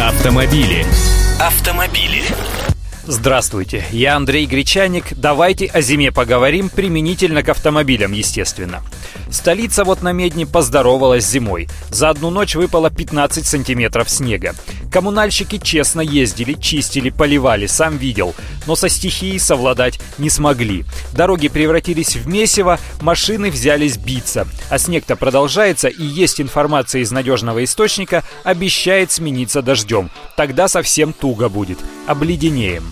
Автомобили. Автомобили. Здравствуйте, я Андрей Гречаник. Давайте о зиме поговорим, применительно к автомобилям, естественно. Столица вот на Медне поздоровалась зимой. За одну ночь выпало 15 сантиметров снега. Коммунальщики честно ездили, чистили, поливали, сам видел. Но со стихией совладать не смогли. Дороги превратились в месиво, машины взялись биться. А снег-то продолжается, и есть информация из надежного источника, обещает смениться дождем. Тогда совсем туго будет. Обледенеем.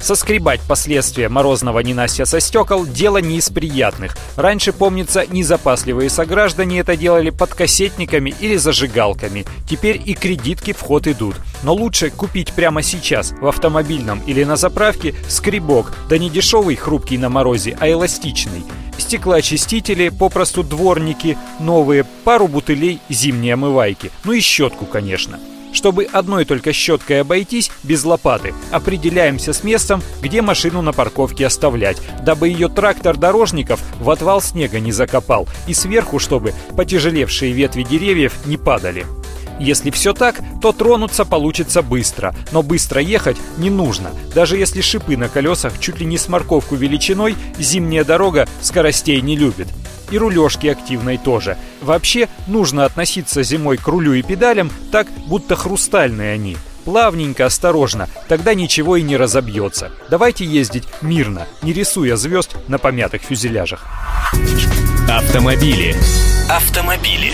Соскребать последствия морозного ненастья со стекол – дело не из приятных. Раньше, помнится, незапасливые сограждане это делали под кассетниками или зажигалками. Теперь и кредитки в ход идут. Но лучше купить прямо сейчас в автомобильном или на заправке скребок, да не дешевый, хрупкий на морозе, а эластичный. Стеклоочистители, попросту дворники, новые, пару бутылей зимней омывайки. Ну и щетку, конечно. Чтобы одной только щеткой обойтись, без лопаты, определяемся с местом, где машину на парковке оставлять, дабы ее трактор дорожников в отвал снега не закопал, и сверху, чтобы потяжелевшие ветви деревьев не падали. Если все так, то тронуться получится быстро, но быстро ехать не нужно. Даже если шипы на колесах чуть ли не с морковку величиной, зимняя дорога скоростей не любит и рулежки активной тоже. Вообще, нужно относиться зимой к рулю и педалям так, будто хрустальные они. Плавненько, осторожно, тогда ничего и не разобьется. Давайте ездить мирно, не рисуя звезд на помятых фюзеляжах. Автомобили. Автомобили.